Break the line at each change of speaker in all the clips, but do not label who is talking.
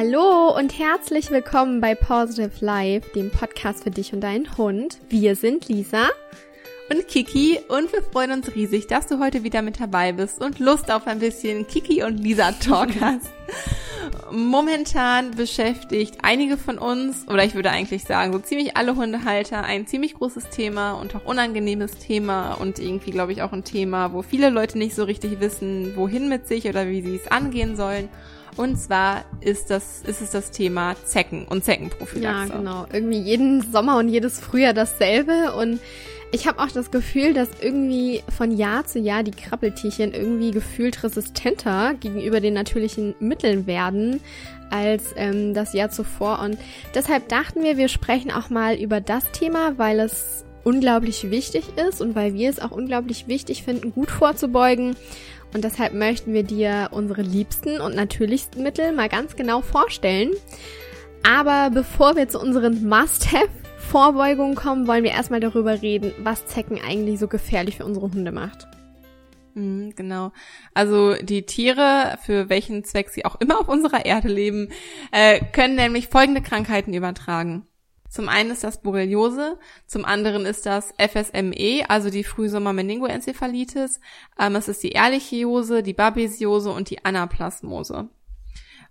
Hallo und herzlich willkommen bei Positive Life, dem Podcast für dich und deinen Hund. Wir sind Lisa
und Kiki und wir freuen uns riesig, dass du heute wieder mit dabei bist und Lust auf ein bisschen Kiki und Lisa Talk hast. Momentan beschäftigt einige von uns, oder ich würde eigentlich sagen, so ziemlich alle Hundehalter ein ziemlich großes Thema und auch unangenehmes Thema und irgendwie, glaube ich, auch ein Thema, wo viele Leute nicht so richtig wissen, wohin mit sich oder wie sie es angehen sollen. Und zwar ist das, ist es das Thema Zecken und Zeckenprophylaxe.
Ja, genau. Irgendwie jeden Sommer und jedes Frühjahr dasselbe und ich habe auch das Gefühl, dass irgendwie von Jahr zu Jahr die Krabbeltierchen irgendwie gefühlt resistenter gegenüber den natürlichen Mitteln werden als ähm, das Jahr zuvor. Und deshalb dachten wir, wir sprechen auch mal über das Thema, weil es unglaublich wichtig ist und weil wir es auch unglaublich wichtig finden, gut vorzubeugen. Und deshalb möchten wir dir unsere liebsten und natürlichsten Mittel mal ganz genau vorstellen. Aber bevor wir zu unseren Must-Have Vorbeugung kommen, wollen wir erstmal darüber reden, was Zecken eigentlich so gefährlich für unsere Hunde macht.
Mhm, genau. Also die Tiere, für welchen Zweck sie auch immer auf unserer Erde leben, äh, können nämlich folgende Krankheiten übertragen. Zum einen ist das Borreliose, zum anderen ist das FSME, also die Frühsommer-Meningoenzephalitis, ähm, es ist die Ehrlichiose, die Babesiose und die Anaplasmose.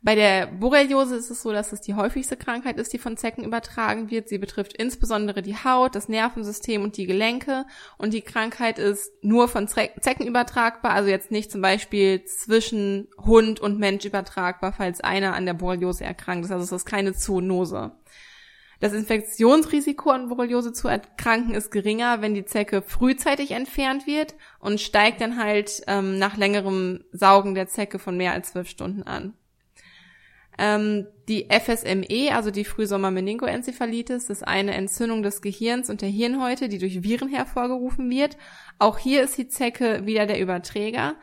Bei der Borreliose ist es so, dass es die häufigste Krankheit ist, die von Zecken übertragen wird. Sie betrifft insbesondere die Haut, das Nervensystem und die Gelenke. Und die Krankheit ist nur von Zecken übertragbar, also jetzt nicht zum Beispiel zwischen Hund und Mensch übertragbar, falls einer an der Borreliose erkrankt ist. Also es ist keine Zoonose. Das Infektionsrisiko an Borreliose zu erkranken ist geringer, wenn die Zecke frühzeitig entfernt wird und steigt dann halt ähm, nach längerem Saugen der Zecke von mehr als zwölf Stunden an. Ähm, die FSME, also die Frühsommer-Meningoenzephalitis, ist eine Entzündung des Gehirns und der Hirnhäute, die durch Viren hervorgerufen wird. Auch hier ist die Zecke wieder der Überträger.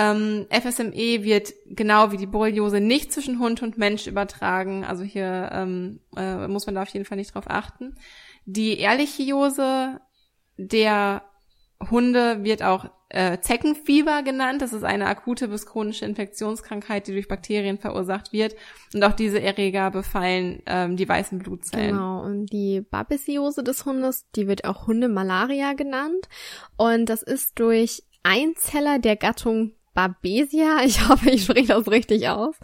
Ähm, FSME wird genau wie die Borreliose nicht zwischen Hund und Mensch übertragen. Also hier ähm, äh, muss man da auf jeden Fall nicht drauf achten. Die Ehrlichiose der Hunde wird auch äh, Zeckenfieber genannt. Das ist eine akute bis chronische Infektionskrankheit, die durch Bakterien verursacht wird. Und auch diese Erreger befallen ähm, die weißen Blutzellen.
Genau. Und die Babesiose des Hundes, die wird auch Hundemalaria genannt. Und das ist durch Einzeller der Gattung Babesia, ich hoffe, ich spreche das richtig aus,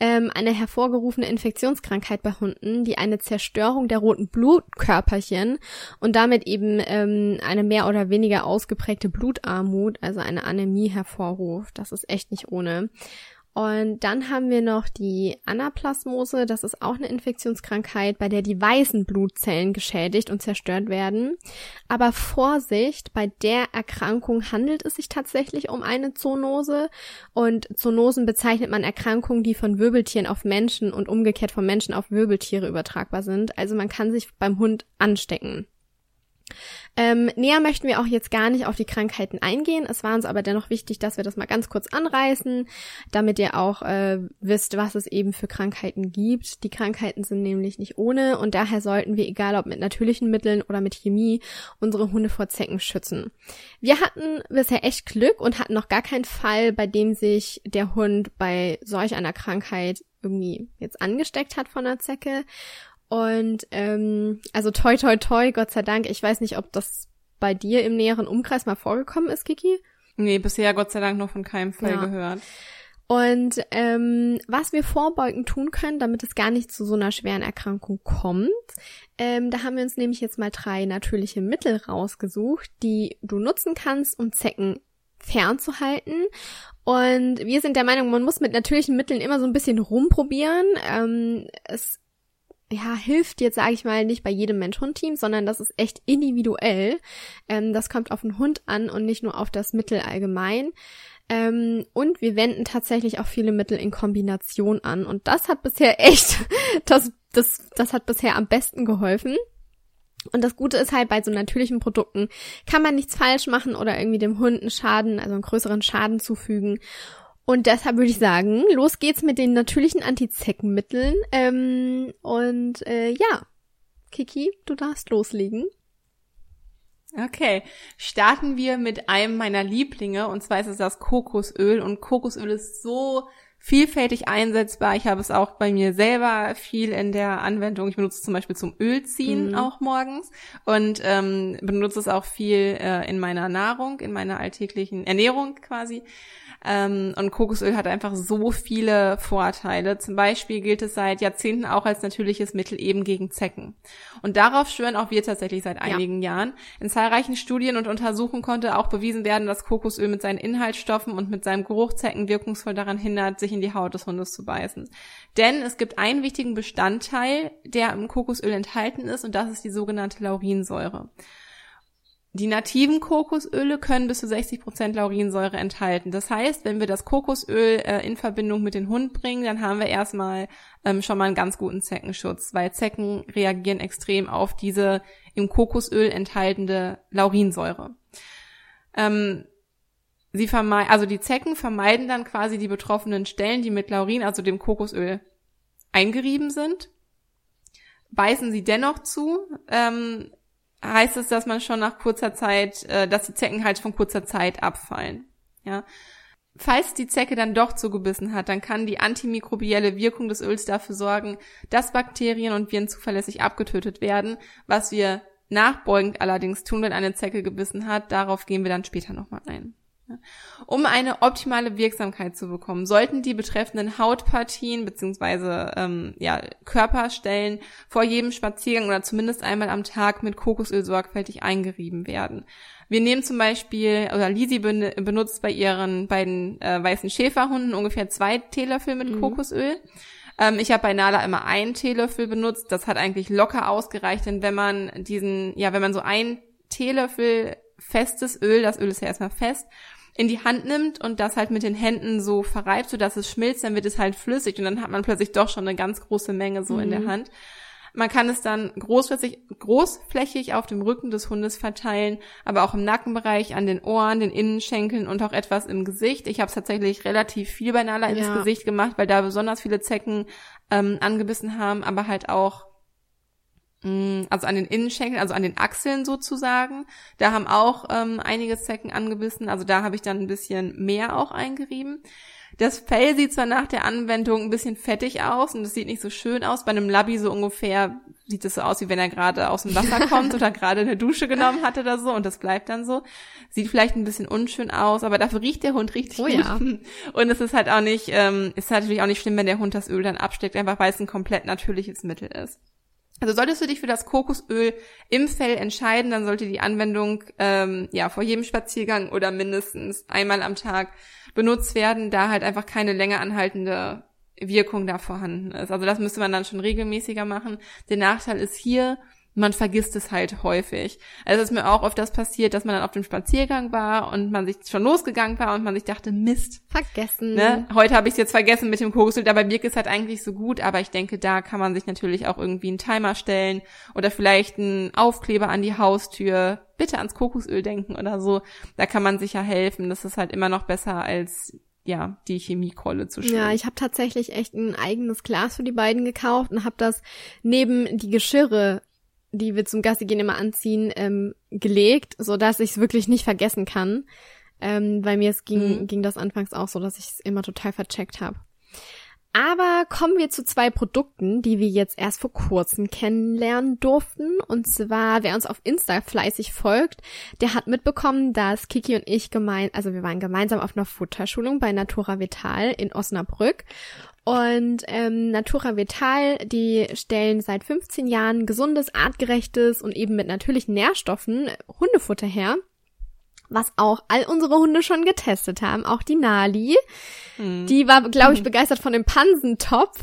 ähm, eine hervorgerufene Infektionskrankheit bei Hunden, die eine Zerstörung der roten Blutkörperchen und damit eben ähm, eine mehr oder weniger ausgeprägte Blutarmut, also eine Anämie hervorruft. Das ist echt nicht ohne. Und dann haben wir noch die Anaplasmose. Das ist auch eine Infektionskrankheit, bei der die weißen Blutzellen geschädigt und zerstört werden. Aber Vorsicht, bei der Erkrankung handelt es sich tatsächlich um eine Zoonose. Und Zoonosen bezeichnet man Erkrankungen, die von Wirbeltieren auf Menschen und umgekehrt von Menschen auf Wirbeltiere übertragbar sind. Also man kann sich beim Hund anstecken. Ähm, näher möchten wir auch jetzt gar nicht auf die Krankheiten eingehen. Es war uns aber dennoch wichtig, dass wir das mal ganz kurz anreißen, damit ihr auch äh, wisst, was es eben für Krankheiten gibt. Die Krankheiten sind nämlich nicht ohne und daher sollten wir, egal ob mit natürlichen Mitteln oder mit Chemie, unsere Hunde vor Zecken schützen. Wir hatten bisher echt Glück und hatten noch gar keinen Fall, bei dem sich der Hund bei solch einer Krankheit irgendwie jetzt angesteckt hat von der Zecke. Und ähm, also toi toi toi, Gott sei Dank. Ich weiß nicht, ob das bei dir im näheren Umkreis mal vorgekommen ist, Kiki.
Nee, bisher Gott sei Dank noch von keinem Fall ja. gehört.
Und ähm, was wir vorbeugend tun können, damit es gar nicht zu so einer schweren Erkrankung kommt, ähm, da haben wir uns nämlich jetzt mal drei natürliche Mittel rausgesucht, die du nutzen kannst, um Zecken fernzuhalten. Und wir sind der Meinung, man muss mit natürlichen Mitteln immer so ein bisschen rumprobieren. Ähm, es ja, hilft jetzt, sage ich mal, nicht bei jedem Mensch-Hund-Team, sondern das ist echt individuell. Ähm, das kommt auf den Hund an und nicht nur auf das Mittel allgemein. Ähm, und wir wenden tatsächlich auch viele Mittel in Kombination an. Und das hat bisher echt, das, das, das hat bisher am besten geholfen. Und das Gute ist halt, bei so natürlichen Produkten kann man nichts falsch machen oder irgendwie dem Hund einen Schaden, also einen größeren Schaden zufügen. Und deshalb würde ich sagen, los geht's mit den natürlichen Antizeckenmitteln. Ähm, und äh, ja, Kiki, du darfst loslegen.
Okay, starten wir mit einem meiner Lieblinge und zwar ist es das Kokosöl und Kokosöl ist so vielfältig einsetzbar. Ich habe es auch bei mir selber viel in der Anwendung. Ich benutze es zum Beispiel zum Ölziehen mhm. auch morgens und ähm, benutze es auch viel äh, in meiner Nahrung, in meiner alltäglichen Ernährung quasi. Ähm, und Kokosöl hat einfach so viele Vorteile. Zum Beispiel gilt es seit Jahrzehnten auch als natürliches Mittel eben gegen Zecken. Und darauf schwören auch wir tatsächlich seit einigen ja. Jahren. In zahlreichen Studien und Untersuchungen konnte auch bewiesen werden, dass Kokosöl mit seinen Inhaltsstoffen und mit seinem Geruch Zecken wirkungsvoll daran hindert, sich in die Haut des Hundes zu beißen. Denn es gibt einen wichtigen Bestandteil, der im Kokosöl enthalten ist, und das ist die sogenannte Laurinsäure. Die nativen Kokosöle können bis zu 60 Prozent Laurinsäure enthalten. Das heißt, wenn wir das Kokosöl äh, in Verbindung mit dem Hund bringen, dann haben wir erstmal ähm, schon mal einen ganz guten Zeckenschutz, weil Zecken reagieren extrem auf diese im Kokosöl enthaltene Laurinsäure. Ähm, sie vermeiden, also die Zecken vermeiden dann quasi die betroffenen Stellen, die mit Laurin, also dem Kokosöl, eingerieben sind beißen sie dennoch zu, ähm, heißt es, dass man schon nach kurzer Zeit, äh, dass die Zecken halt von kurzer Zeit abfallen. Ja. Falls die Zecke dann doch zugebissen hat, dann kann die antimikrobielle Wirkung des Öls dafür sorgen, dass Bakterien und Viren zuverlässig abgetötet werden, was wir nachbeugend allerdings tun, wenn eine Zecke gebissen hat. Darauf gehen wir dann später nochmal ein. Um eine optimale Wirksamkeit zu bekommen, sollten die betreffenden Hautpartien beziehungsweise ähm, ja, Körperstellen vor jedem Spaziergang oder zumindest einmal am Tag mit Kokosöl sorgfältig eingerieben werden. Wir nehmen zum Beispiel, oder Lisi benutzt bei ihren beiden äh, weißen Schäferhunden ungefähr zwei Teelöffel mit mhm. Kokosöl. Ähm, ich habe bei Nala immer einen Teelöffel benutzt. Das hat eigentlich locker ausgereicht, denn wenn man diesen, ja, wenn man so ein Teelöffel festes Öl, das Öl ist ja erstmal fest, in die Hand nimmt und das halt mit den Händen so verreibt, so dass es schmilzt, dann wird es halt flüssig und dann hat man plötzlich doch schon eine ganz große Menge so mhm. in der mhm. Hand. Man kann es dann großflächig, großflächig auf dem Rücken des Hundes verteilen, aber auch im Nackenbereich, an den Ohren, den Innenschenkeln und auch etwas im Gesicht. Ich habe es tatsächlich relativ viel bei Nala ins ja. Gesicht gemacht, weil da besonders viele Zecken ähm, angebissen haben, aber halt auch also an den Innenschenkeln, also an den Achseln sozusagen. Da haben auch ähm, einige Zecken angebissen, also da habe ich dann ein bisschen mehr auch eingerieben. Das Fell sieht zwar nach der Anwendung ein bisschen fettig aus und es sieht nicht so schön aus. Bei einem Labby so ungefähr sieht es so aus, wie wenn er gerade aus dem Wasser kommt oder gerade eine Dusche genommen hat oder so und das bleibt dann so. Sieht vielleicht ein bisschen unschön aus, aber dafür riecht der Hund richtig
oh,
gut.
Ja.
Und es ist halt auch nicht, ähm, ist natürlich auch nicht schlimm, wenn der Hund das Öl dann absteckt, einfach weil es ein komplett natürliches Mittel ist. Also solltest du dich für das Kokosöl im Fell entscheiden, dann sollte die Anwendung ähm, ja vor jedem Spaziergang oder mindestens einmal am Tag benutzt werden, da halt einfach keine länger anhaltende Wirkung da vorhanden ist. Also das müsste man dann schon regelmäßiger machen. Der Nachteil ist hier, man vergisst es halt häufig. Also es ist mir auch oft das passiert, dass man dann auf dem Spaziergang war und man sich schon losgegangen war und man sich dachte, Mist.
Vergessen.
Ne? Heute habe ich es jetzt vergessen mit dem Kokosöl, dabei wirkt es halt eigentlich so gut, aber ich denke, da kann man sich natürlich auch irgendwie einen Timer stellen oder vielleicht einen Aufkleber an die Haustür. Bitte ans Kokosöl denken oder so. Da kann man sicher helfen. Das ist halt immer noch besser als ja, die Chemiekolle zu schwimmen.
Ja, ich habe tatsächlich echt ein eigenes Glas für die beiden gekauft und habe das neben die Geschirre die wir zum Gassi gehen immer anziehen, ähm, gelegt, so dass ich es wirklich nicht vergessen kann. Ähm, bei mir es ging, mhm. ging das anfangs auch so, dass ich es immer total vercheckt habe. Aber kommen wir zu zwei Produkten, die wir jetzt erst vor kurzem kennenlernen durften. Und zwar, wer uns auf Insta fleißig folgt, der hat mitbekommen, dass Kiki und ich gemein, also wir waren gemeinsam auf einer Futterschulung bei Natura Vital in Osnabrück. Und ähm, Natura Vital, die stellen seit 15 Jahren gesundes, artgerechtes und eben mit natürlichen Nährstoffen Hundefutter her, was auch all unsere Hunde schon getestet haben, auch die Nali. Hm. Die war, glaube ich, begeistert von dem Pansentopf.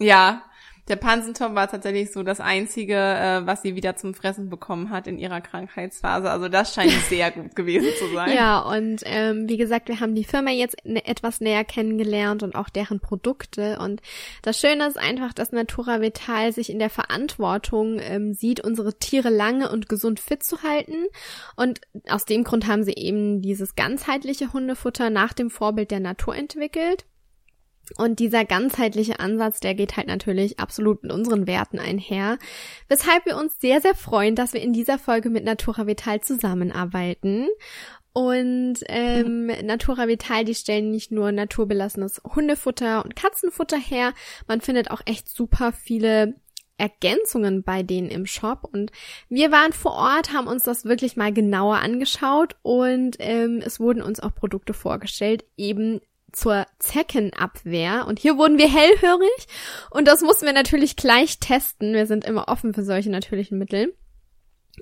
Ja, der Pansentopf war tatsächlich so das einzige, äh, was sie wieder zum Fressen bekommen hat in ihrer Krankheitsphase. Also das scheint sehr gut gewesen zu sein.
Ja, und ähm, wie gesagt, wir haben die Firma jetzt etwas näher kennengelernt und auch deren Produkte. Und das Schöne ist einfach, dass Natura Vital sich in der Verantwortung ähm, sieht, unsere Tiere lange und gesund fit zu halten. Und aus dem Grund haben sie eben dieses ganzheitliche Hundefutter nach dem Vorbild der Natur entwickelt. Und dieser ganzheitliche Ansatz, der geht halt natürlich absolut mit unseren Werten einher, weshalb wir uns sehr, sehr freuen, dass wir in dieser Folge mit Natura Vital zusammenarbeiten. Und ähm, Natura Vital, die stellen nicht nur naturbelassenes Hundefutter und Katzenfutter her, man findet auch echt super viele Ergänzungen bei denen im Shop. Und wir waren vor Ort, haben uns das wirklich mal genauer angeschaut und ähm, es wurden uns auch Produkte vorgestellt, eben zur Zeckenabwehr. Und hier wurden wir hellhörig und das mussten wir natürlich gleich testen. Wir sind immer offen für solche natürlichen Mittel.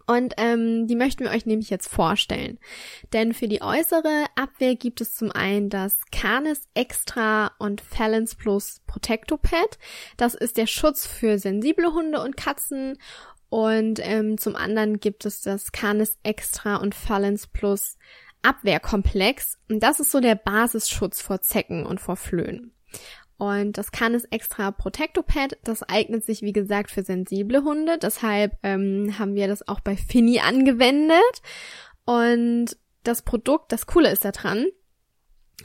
Und ähm, die möchten wir euch nämlich jetzt vorstellen. Denn für die äußere Abwehr gibt es zum einen das Canis Extra und Balance Plus Protectopad. Das ist der Schutz für sensible Hunde und Katzen. Und ähm, zum anderen gibt es das Canis Extra und Balance Plus Abwehrkomplex. Und das ist so der Basisschutz vor Zecken und vor Flöhen. Und das kann es extra Protectopad. Das eignet sich, wie gesagt, für sensible Hunde. Deshalb ähm, haben wir das auch bei Finny angewendet. Und das Produkt, das Coole ist daran,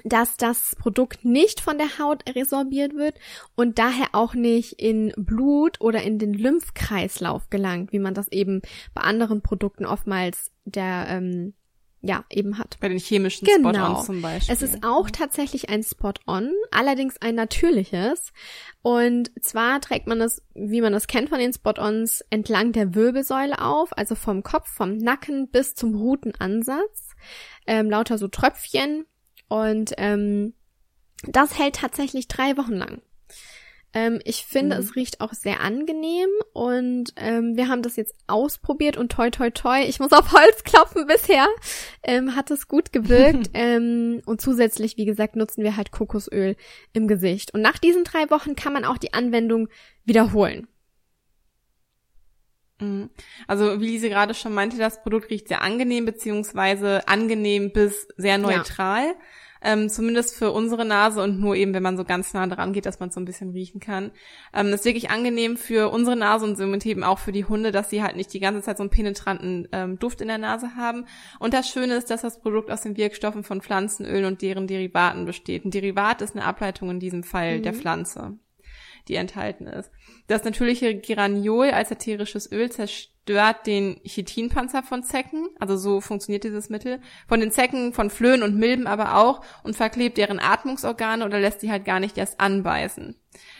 dass das Produkt nicht von der Haut resorbiert wird und daher auch nicht in Blut oder in den Lymphkreislauf gelangt, wie man das eben bei anderen Produkten oftmals der ähm, ja, eben hat.
Bei den chemischen
genau.
Spot-ons zum Beispiel.
Es ist auch tatsächlich ein Spot-on, allerdings ein natürliches. Und zwar trägt man das, wie man das kennt von den Spot-ons, entlang der Wirbelsäule auf, also vom Kopf, vom Nacken bis zum Rutenansatz. Ähm, lauter so Tröpfchen. Und ähm, das hält tatsächlich drei Wochen lang. Ähm, ich finde, mhm. es riecht auch sehr angenehm und ähm, wir haben das jetzt ausprobiert und toi toi toi, ich muss auf Holz klopfen bisher, ähm, hat es gut gewirkt ähm, und zusätzlich, wie gesagt, nutzen wir halt Kokosöl im Gesicht. Und nach diesen drei Wochen kann man auch die Anwendung wiederholen.
Mhm. Also wie Lise gerade schon meinte, das Produkt riecht sehr angenehm, beziehungsweise angenehm bis sehr neutral. Ja ähm, zumindest für unsere Nase und nur eben, wenn man so ganz nah dran geht, dass man so ein bisschen riechen kann. Ähm, das ist wirklich angenehm für unsere Nase und somit eben auch für die Hunde, dass sie halt nicht die ganze Zeit so einen penetranten ähm, Duft in der Nase haben. Und das Schöne ist, dass das Produkt aus den Wirkstoffen von Pflanzenölen und deren Derivaten besteht. Ein Derivat ist eine Ableitung in diesem Fall mhm. der Pflanze die enthalten ist. Das natürliche Geraniol als ätherisches Öl zerstört den Chitinpanzer von Zecken, also so funktioniert dieses Mittel, von den Zecken, von Flöhen und Milben aber auch und verklebt deren Atmungsorgane oder lässt sie halt gar nicht erst anbeißen.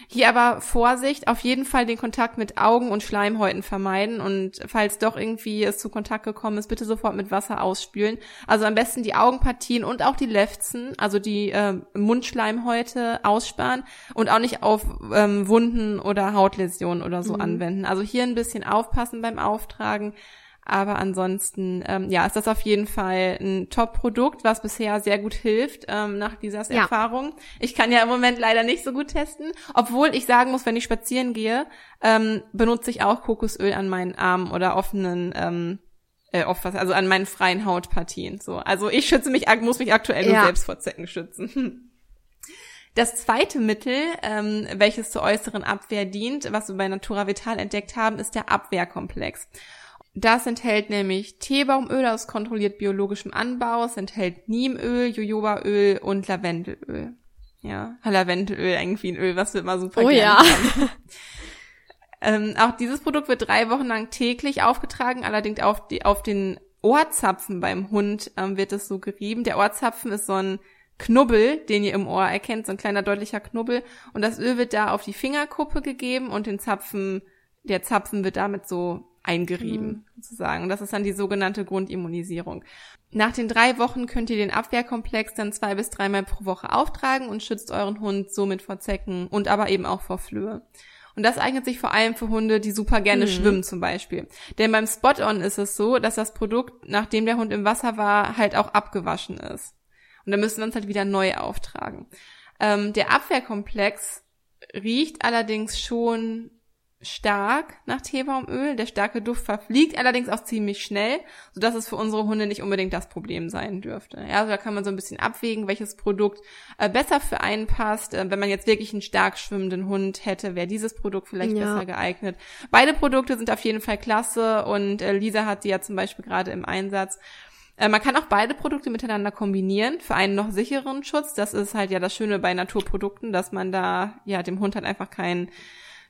Hier aber Vorsicht, auf jeden Fall den Kontakt mit Augen und Schleimhäuten vermeiden und falls doch irgendwie es zu Kontakt gekommen ist, bitte sofort mit Wasser ausspülen. Also am besten die Augenpartien und auch die Lefzen, also die äh, Mundschleimhäute aussparen und auch nicht auf ähm, Wunden oder Hautläsionen oder so mhm. anwenden. Also hier ein bisschen aufpassen beim Auftragen. Aber ansonsten, ähm, ja, ist das auf jeden Fall ein Top-Produkt, was bisher sehr gut hilft ähm, nach dieser ja. Erfahrung. Ich kann ja im Moment leider nicht so gut testen, obwohl ich sagen muss, wenn ich spazieren gehe, ähm, benutze ich auch Kokosöl an meinen Armen oder offenen ähm, äh, off, also an meinen freien Hautpartien. So, also ich schütze mich, muss mich aktuell nur ja. selbst vor Zecken schützen. Das zweite Mittel, ähm, welches zur äußeren Abwehr dient, was wir bei Natura Vital entdeckt haben, ist der Abwehrkomplex. Das enthält nämlich Teebaumöl aus kontrolliert biologischem Anbau, es enthält Niemöl, Jojobaöl und Lavendelöl. Ja, Lavendelöl, irgendwie ein Öl, was wir immer super
oh, ja.
ähm, auch dieses Produkt wird drei Wochen lang täglich aufgetragen, allerdings auf, die, auf den Ohrzapfen beim Hund ähm, wird es so gerieben. Der Ohrzapfen ist so ein Knubbel, den ihr im Ohr erkennt, so ein kleiner deutlicher Knubbel. Und das Öl wird da auf die Fingerkuppe gegeben und den Zapfen, der Zapfen wird damit so eingerieben, mhm. sozusagen. Und das ist dann die sogenannte Grundimmunisierung. Nach den drei Wochen könnt ihr den Abwehrkomplex dann zwei bis dreimal pro Woche auftragen und schützt euren Hund somit vor Zecken und aber eben auch vor Flöhe. Und das eignet sich vor allem für Hunde, die super gerne mhm. schwimmen zum Beispiel. Denn beim Spot-On ist es so, dass das Produkt, nachdem der Hund im Wasser war, halt auch abgewaschen ist. Und dann müssen wir uns halt wieder neu auftragen. Ähm, der Abwehrkomplex riecht allerdings schon stark nach Teebaumöl. Der starke Duft verfliegt allerdings auch ziemlich schnell, sodass es für unsere Hunde nicht unbedingt das Problem sein dürfte. Ja, also da kann man so ein bisschen abwägen, welches Produkt äh, besser für einen passt. Äh, wenn man jetzt wirklich einen stark schwimmenden Hund hätte, wäre dieses Produkt vielleicht ja. besser geeignet. Beide Produkte sind auf jeden Fall klasse und äh, Lisa hat die ja zum Beispiel gerade im Einsatz. Äh, man kann auch beide Produkte miteinander kombinieren für einen noch sicheren Schutz. Das ist halt ja das Schöne bei Naturprodukten, dass man da ja dem Hund halt einfach keinen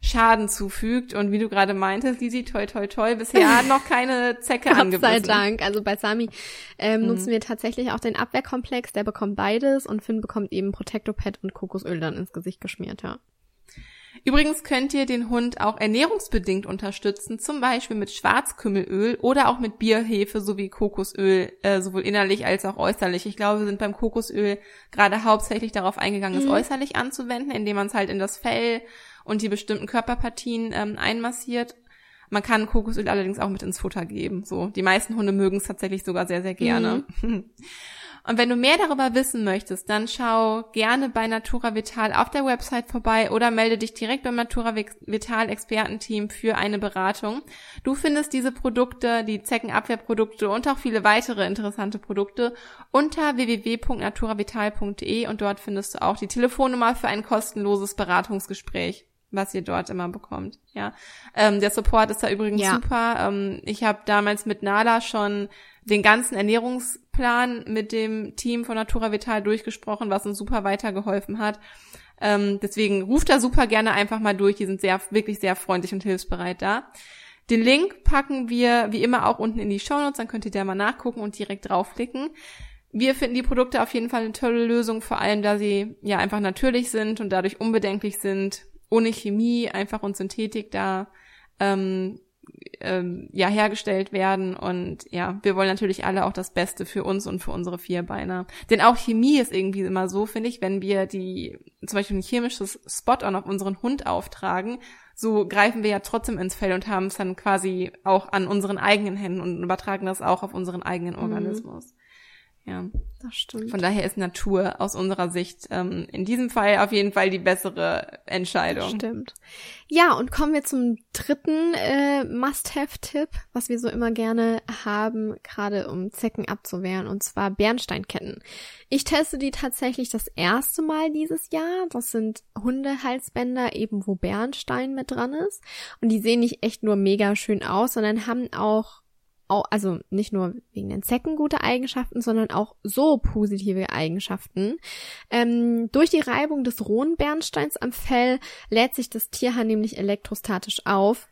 Schaden zufügt. Und wie du gerade meintest, Lisi, toi toi toi, bisher hat noch keine Zecke angebissen.
Gott sei Dank. Also bei Sami ähm, mhm. nutzen wir tatsächlich auch den Abwehrkomplex, der bekommt beides und Finn bekommt eben Protectopad und Kokosöl dann ins Gesicht geschmiert, ja.
Übrigens könnt ihr den Hund auch ernährungsbedingt unterstützen, zum Beispiel mit Schwarzkümmelöl oder auch mit Bierhefe sowie Kokosöl, äh, sowohl innerlich als auch äußerlich. Ich glaube, wir sind beim Kokosöl gerade hauptsächlich darauf eingegangen, es mhm. äußerlich anzuwenden, indem man es halt in das Fell und die bestimmten Körperpartien ähm, einmassiert. Man kann Kokosöl allerdings auch mit ins Futter geben. So, die meisten Hunde mögen es tatsächlich sogar sehr, sehr gerne. Mhm. Und wenn du mehr darüber wissen möchtest, dann schau gerne bei Natura Vital auf der Website vorbei oder melde dich direkt beim Natura Vital Expertenteam für eine Beratung. Du findest diese Produkte, die Zeckenabwehrprodukte und auch viele weitere interessante Produkte unter www.naturavital.de und dort findest du auch die Telefonnummer für ein kostenloses Beratungsgespräch was ihr dort immer bekommt. Ja, ähm, der Support ist da übrigens ja. super. Ähm, ich habe damals mit Nala schon den ganzen Ernährungsplan mit dem Team von Natura Vital durchgesprochen, was uns super weitergeholfen hat. Ähm, deswegen ruft da super gerne einfach mal durch. Die sind sehr, wirklich sehr freundlich und hilfsbereit da. Den Link packen wir wie immer auch unten in die Show Notes, dann könnt ihr da mal nachgucken und direkt draufklicken. Wir finden die Produkte auf jeden Fall eine tolle Lösung, vor allem da sie ja einfach natürlich sind und dadurch unbedenklich sind, ohne Chemie, einfach und Synthetik da ähm, ähm, ja hergestellt werden und ja, wir wollen natürlich alle auch das Beste für uns und für unsere Vierbeiner. Denn auch Chemie ist irgendwie immer so, finde ich, wenn wir die zum Beispiel ein chemisches Spot-on auf unseren Hund auftragen, so greifen wir ja trotzdem ins Fell und haben es dann quasi auch an unseren eigenen Händen und übertragen das auch auf unseren eigenen mhm. Organismus. Mhm. Ja,
das stimmt.
Von daher ist Natur aus unserer Sicht ähm, in diesem Fall auf jeden Fall die bessere Entscheidung.
Stimmt. Ja, und kommen wir zum dritten äh, Must-Have-Tipp, was wir so immer gerne haben, gerade um Zecken abzuwehren, und zwar Bernsteinketten. Ich teste die tatsächlich das erste Mal dieses Jahr. Das sind Hundehalsbänder, eben wo Bernstein mit dran ist. Und die sehen nicht echt nur mega schön aus, sondern haben auch auch, also nicht nur wegen den Zecken gute Eigenschaften, sondern auch so positive Eigenschaften. Ähm, durch die Reibung des rohen Bernsteins am Fell lädt sich das Tierhaar nämlich elektrostatisch auf.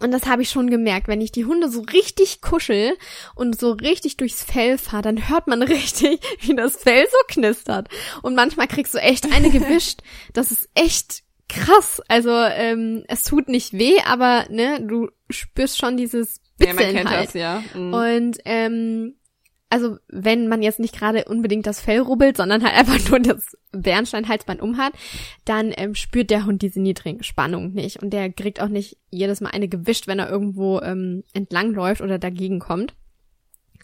Und das habe ich schon gemerkt, wenn ich die Hunde so richtig kuschel und so richtig durchs Fell fahre, dann hört man richtig, wie das Fell so knistert. Und manchmal kriegst du echt eine gewischt. Das ist echt krass. Also ähm, es tut nicht weh, aber ne, du spürst schon dieses Bitzeln ja, halt. Das, ja. Mhm. Und ähm, also wenn man jetzt nicht gerade unbedingt das Fell rubbelt, sondern halt einfach nur das Bernsteinhalsband umhat, dann ähm, spürt der Hund diese niedrigen Spannungen nicht und der kriegt auch nicht jedes Mal eine gewischt, wenn er irgendwo ähm, entlangläuft oder dagegen kommt.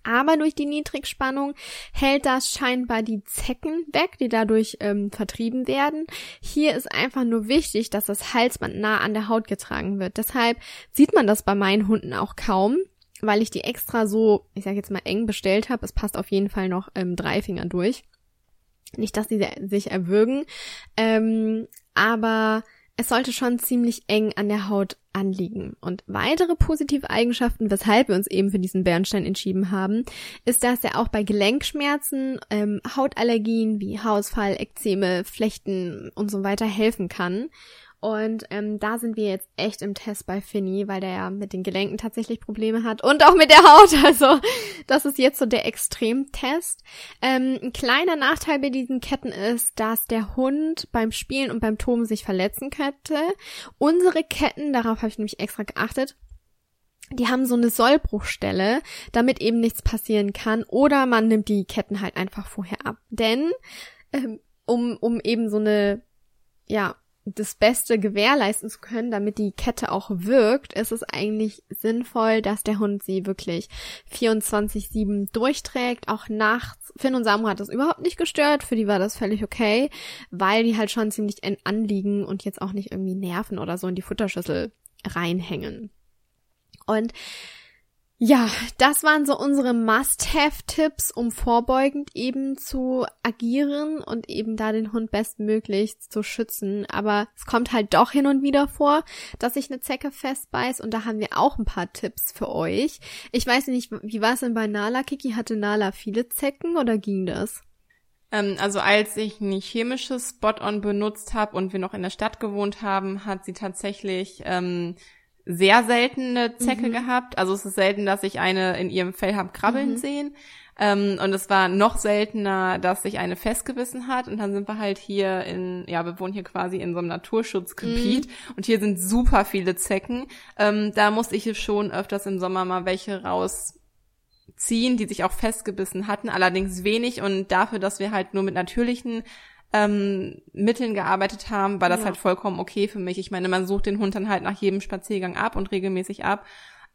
Aber durch die Niedrigspannung hält das scheinbar die Zecken weg, die dadurch ähm, vertrieben werden. Hier ist einfach nur wichtig, dass das Halsband nah an der Haut getragen wird. Deshalb sieht man das bei meinen Hunden auch kaum, weil ich die extra so, ich sag jetzt mal eng bestellt habe. Es passt auf jeden Fall noch ähm, drei Finger durch. Nicht, dass sie sich erwürgen, ähm, aber es sollte schon ziemlich eng an der Haut anliegen. Und weitere positive Eigenschaften, weshalb wir uns eben für diesen Bernstein entschieden haben, ist, dass er auch bei Gelenkschmerzen, ähm, Hautallergien wie Haarausfall, Ekzeme, Flechten und so weiter helfen kann. Und ähm, da sind wir jetzt echt im Test bei Finny, weil der ja mit den Gelenken tatsächlich Probleme hat und auch mit der Haut. Also das ist jetzt so der Extremtest. Ähm, ein kleiner Nachteil bei diesen Ketten ist, dass der Hund beim Spielen und beim Toben sich verletzen könnte. Unsere Ketten, darauf habe ich nämlich extra geachtet, die haben so eine Sollbruchstelle, damit eben nichts passieren kann. Oder man nimmt die Ketten halt einfach vorher ab. Denn ähm, um, um eben so eine ja, das Beste gewährleisten zu können, damit die Kette auch wirkt, ist es eigentlich sinnvoll, dass der Hund sie wirklich 24-7 durchträgt, auch nachts. Finn und Samu hat das überhaupt nicht gestört, für die war das völlig okay, weil die halt schon ziemlich anliegen und jetzt auch nicht irgendwie Nerven oder so in die Futterschüssel reinhängen. Und ja, das waren so unsere Must-Have-Tipps, um vorbeugend eben zu agieren und eben da den Hund bestmöglich zu schützen. Aber es kommt halt doch hin und wieder vor, dass sich eine Zecke festbeißt und da haben wir auch ein paar Tipps für euch. Ich weiß nicht, wie war es denn bei Nala? Kiki hatte Nala viele Zecken oder ging das?
Ähm, also als ich ein chemisches Spot-on benutzt habe und wir noch in der Stadt gewohnt haben, hat sie tatsächlich ähm, sehr seltene Zecke mhm. gehabt. Also es ist selten, dass ich eine in ihrem Fell habe krabbeln mhm. sehen. Ähm, und es war noch seltener, dass sich eine festgebissen hat. Und dann sind wir halt hier in, ja, wir wohnen hier quasi in so einem Naturschutzgebiet. Mhm. Und hier sind super viele Zecken. Ähm, da musste ich schon öfters im Sommer mal welche rausziehen, die sich auch festgebissen hatten. Allerdings wenig. Und dafür, dass wir halt nur mit natürlichen ähm, Mitteln gearbeitet haben, war das ja. halt vollkommen okay für mich. Ich meine, man sucht den Hund dann halt nach jedem Spaziergang ab und regelmäßig ab.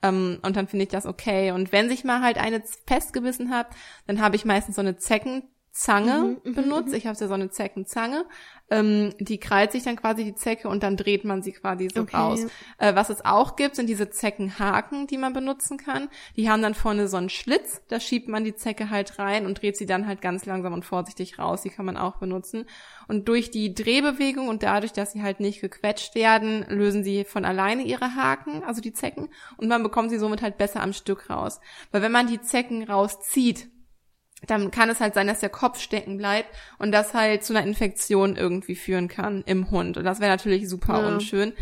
Ähm, und dann finde ich das okay. Und wenn sich mal halt eine festgebissen hat, dann habe ich meistens so eine Zeckenzange mhm, mhm benutzt. Mhm. Ich habe ja so eine Zeckenzange. Ähm, die krallt sich dann quasi die Zecke und dann dreht man sie quasi so okay. raus. Äh, was es auch gibt, sind diese Zeckenhaken, die man benutzen kann. Die haben dann vorne so einen Schlitz, da schiebt man die Zecke halt rein und dreht sie dann halt ganz langsam und vorsichtig raus. Die kann man auch benutzen. Und durch die Drehbewegung und dadurch, dass sie halt nicht gequetscht werden, lösen sie von alleine ihre Haken, also die Zecken, und man bekommt sie somit halt besser am Stück raus. Weil wenn man die Zecken rauszieht, dann kann es halt sein, dass der Kopf stecken bleibt und das halt zu einer Infektion irgendwie führen kann im Hund. Und das wäre natürlich super ja. unschön.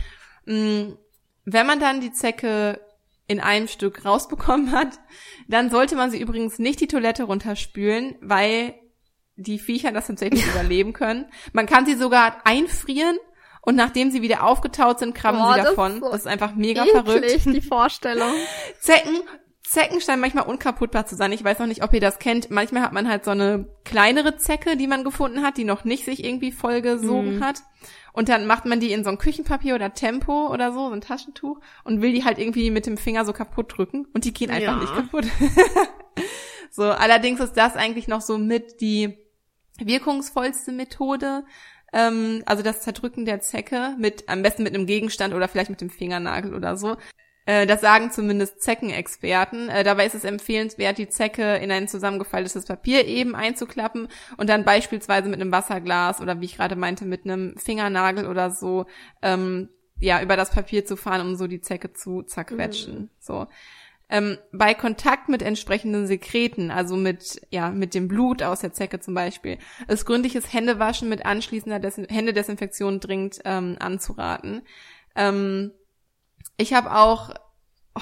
Mm, wenn man dann die Zecke in einem Stück rausbekommen hat, dann sollte man sie übrigens nicht die Toilette runterspülen, weil die Viecher das tatsächlich überleben können. Man kann sie sogar einfrieren und nachdem sie wieder aufgetaut sind, krabben Boah, sie davon. Das ist, so das ist einfach mega eklig,
verrückt. die Vorstellung.
Zecken Zecken scheinen manchmal unkaputtbar zu sein. Ich weiß noch nicht, ob ihr das kennt. Manchmal hat man halt so eine kleinere Zecke, die man gefunden hat, die noch nicht sich irgendwie vollgesogen mm. hat. Und dann macht man die in so ein Küchenpapier oder Tempo oder so, so ein Taschentuch und will die halt irgendwie mit dem Finger so kaputt drücken und die gehen einfach ja. nicht kaputt. so, allerdings ist das eigentlich noch so mit die wirkungsvollste Methode. Ähm, also das Zerdrücken der Zecke mit, am besten mit einem Gegenstand oder vielleicht mit dem Fingernagel oder so. Äh, das sagen zumindest Zeckenexperten. Äh, dabei ist es empfehlenswert, die Zecke in ein zusammengefaltetes Papier eben einzuklappen und dann beispielsweise mit einem Wasserglas oder wie ich gerade meinte, mit einem Fingernagel oder so, ähm, ja, über das Papier zu fahren, um so die Zecke zu zerquetschen. Mhm. So. Ähm, bei Kontakt mit entsprechenden Sekreten, also mit, ja, mit dem Blut aus der Zecke zum Beispiel, ist gründliches Händewaschen mit anschließender Des Händedesinfektion dringend ähm, anzuraten. Ähm, ich habe auch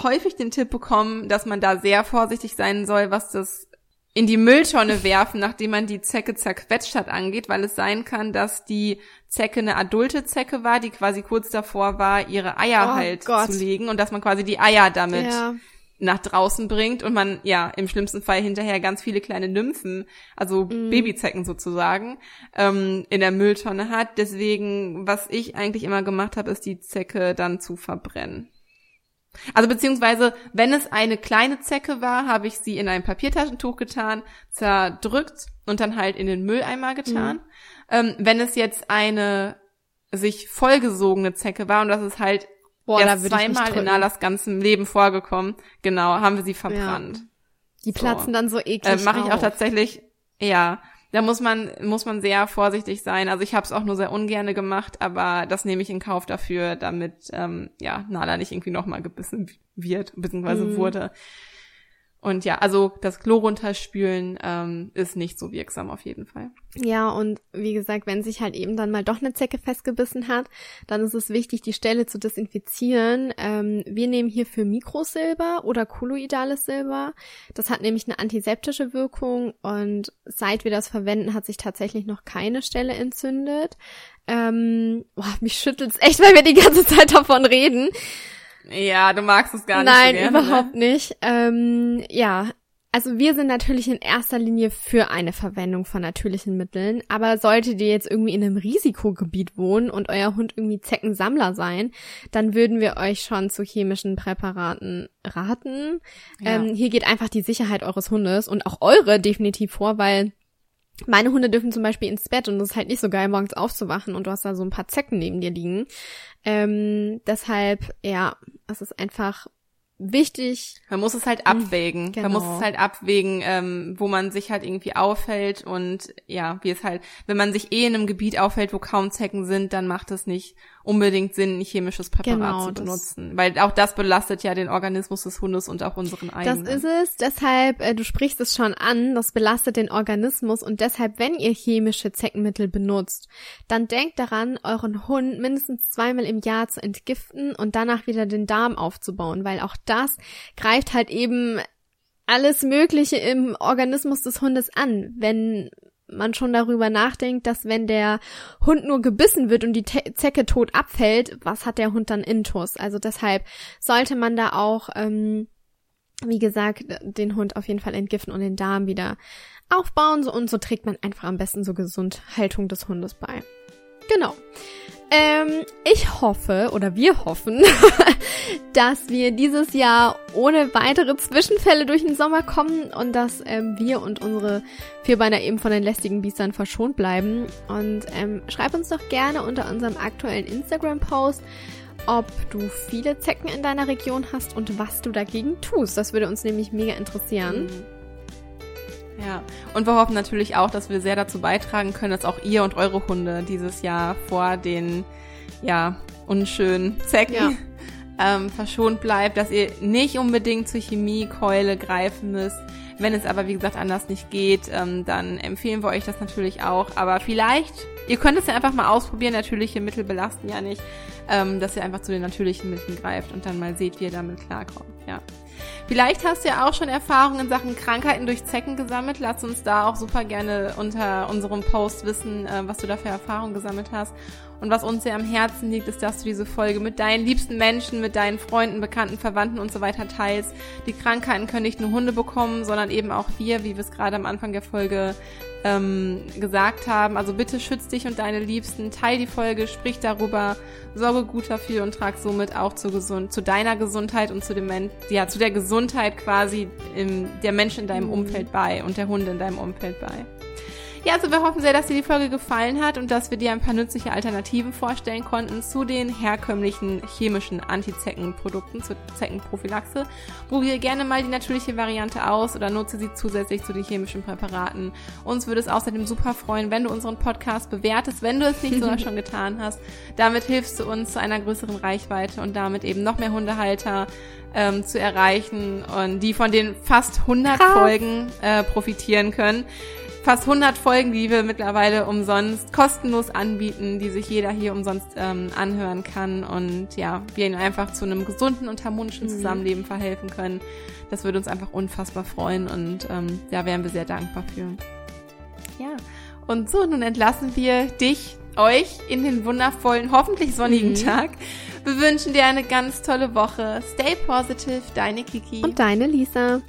häufig den Tipp bekommen, dass man da sehr vorsichtig sein soll, was das in die Mülltonne werfen, nachdem man die Zecke zerquetscht hat, angeht, weil es sein kann, dass die Zecke eine adulte Zecke war, die quasi kurz davor war, ihre Eier oh halt Gott. zu legen und dass man quasi die Eier damit ja. Nach draußen bringt und man ja im schlimmsten Fall hinterher ganz viele kleine Nymphen, also mm. Babyzecken sozusagen, ähm, in der Mülltonne hat. Deswegen, was ich eigentlich immer gemacht habe, ist die Zecke dann zu verbrennen. Also beziehungsweise, wenn es eine kleine Zecke war, habe ich sie in ein Papiertaschentuch getan, zerdrückt und dann halt in den Mülleimer getan. Mhm. Ähm, wenn es jetzt eine sich vollgesogene Zecke war und das ist halt Boah, erst zweimal in Alas ganzem Leben vorgekommen, genau, haben wir sie verbrannt. Ja.
Die platzen so. dann so eklig.
Äh, Mache ich auch tatsächlich, ja da muss man, muss man sehr vorsichtig sein. Also ich habe es auch nur sehr ungerne gemacht, aber das nehme ich in Kauf dafür, damit ähm, ja Nala nicht irgendwie nochmal gebissen wird, beziehungsweise mm. wurde. Und ja, also das Klo runterspülen ähm, ist nicht so wirksam auf jeden Fall.
Ja, und wie gesagt, wenn sich halt eben dann mal doch eine Zecke festgebissen hat, dann ist es wichtig, die Stelle zu desinfizieren. Ähm, wir nehmen hierfür Mikrosilber oder kolloidales Silber. Das hat nämlich eine antiseptische Wirkung und seit wir das verwenden, hat sich tatsächlich noch keine Stelle entzündet. Ähm, boah, mich schüttelt's echt, weil wir die ganze Zeit davon reden.
Ja, du magst es gar nicht
Nein,
so
gerne, überhaupt ne? nicht. Ähm, ja, also wir sind natürlich in erster Linie für eine Verwendung von natürlichen Mitteln, aber solltet ihr jetzt irgendwie in einem Risikogebiet wohnen und euer Hund irgendwie Zeckensammler sein, dann würden wir euch schon zu chemischen Präparaten raten. Ja. Ähm, hier geht einfach die Sicherheit eures Hundes und auch eure definitiv vor, weil meine Hunde dürfen zum Beispiel ins Bett und es ist halt nicht so geil, morgens aufzuwachen und du hast da so ein paar Zecken neben dir liegen. Ähm, deshalb, ja, es ist einfach wichtig.
Man muss es halt abwägen. Genau. Man muss es halt abwägen, ähm, wo man sich halt irgendwie aufhält und ja, wie es halt, wenn man sich eh in einem Gebiet aufhält, wo kaum Zecken sind, dann macht es nicht unbedingt Sinn, ein chemisches Präparat
Genau,
zu
das-
benutzen. Weil auch das belastet ja den Organismus des Hundes und auch unseren
Das
eigenen.
ist es. Deshalb, äh, du sprichst es schon an, das belastet den Organismus und deshalb, wenn ihr chemische Zeckenmittel benutzt, dann denkt daran, euren Hund mindestens zweimal im Jahr zu entgiften und danach wieder den Darm aufzubauen, weil auch das greift halt eben alles Mögliche im Organismus des Hundes an. Wenn man schon darüber nachdenkt, dass wenn der Hund nur gebissen wird und die Te Zecke tot abfällt, was hat der Hund dann intus? Also deshalb sollte man da auch, ähm, wie gesagt, den Hund auf jeden Fall entgiften und den Darm wieder aufbauen. So, und so trägt man einfach am besten so Gesundhaltung des Hundes bei. Genau. Ähm, ich hoffe oder wir hoffen, dass wir dieses Jahr ohne weitere Zwischenfälle durch den Sommer kommen und dass ähm, wir und unsere Vierbeiner eben von den lästigen Biestern verschont bleiben. Und ähm, schreib uns doch gerne unter unserem aktuellen Instagram-Post, ob du viele Zecken in deiner Region hast und was du dagegen tust. Das würde uns nämlich mega interessieren.
Ja, und wir hoffen natürlich auch, dass wir sehr dazu beitragen können, dass auch ihr und eure Hunde dieses Jahr vor den, ja, unschönen Zecken
Ja.
Ähm, verschont bleibt, dass ihr nicht unbedingt zur Chemiekeule greifen müsst. Wenn es aber, wie gesagt, anders nicht geht, ähm, dann empfehlen wir euch das natürlich auch. Aber vielleicht, ihr könnt es ja einfach mal ausprobieren, natürliche Mittel belasten ja nicht, ähm, dass ihr einfach zu den natürlichen Mitteln greift und dann mal seht, wie ihr damit klarkommt. Ja. Vielleicht hast du ja auch schon Erfahrungen in Sachen Krankheiten durch Zecken gesammelt. Lass uns da auch super gerne unter unserem Post wissen, äh, was du da für Erfahrungen gesammelt hast. Und was uns sehr am Herzen liegt, ist, dass du diese Folge mit deinen liebsten Menschen, mit deinen Freunden, Bekannten, Verwandten und so weiter teilst. Die Krankheiten können nicht nur Hunde bekommen, sondern eben auch wir, wie wir es gerade am Anfang der Folge ähm, gesagt haben. Also bitte schütz dich und deine Liebsten, teil die Folge, sprich darüber, sorge gut dafür und trag somit auch zu gesund, zu deiner Gesundheit und zu dem Men ja, zu der Gesundheit quasi im, der Menschen in deinem Umfeld bei und der Hunde in deinem Umfeld bei. Ja, also wir hoffen sehr, dass dir die Folge gefallen hat und dass wir dir ein paar nützliche Alternativen vorstellen konnten zu den herkömmlichen chemischen Antizeckenprodukten, zur Zeckenprophylaxe. Probiere gerne mal die natürliche Variante aus oder nutze sie zusätzlich zu den chemischen Präparaten. Uns würde es außerdem super freuen, wenn du unseren Podcast bewertest, wenn du es nicht sogar schon getan hast. Damit hilfst du uns zu einer größeren Reichweite und damit eben noch mehr Hundehalter ähm, zu erreichen und die von den fast 100
Krass.
Folgen äh, profitieren können fast 100 Folgen, die wir mittlerweile umsonst kostenlos anbieten, die sich jeder hier umsonst ähm, anhören kann und ja, wir ihnen einfach zu einem gesunden und harmonischen Zusammenleben verhelfen können. Das würde uns einfach unfassbar freuen und ähm, da wären wir sehr dankbar für. Ja, und so, nun entlassen wir dich, euch in den wundervollen, hoffentlich sonnigen
Mhm.
Tag. Wir wünschen dir eine ganz tolle Woche. Stay positive, deine Kiki.
Und deine Lisa.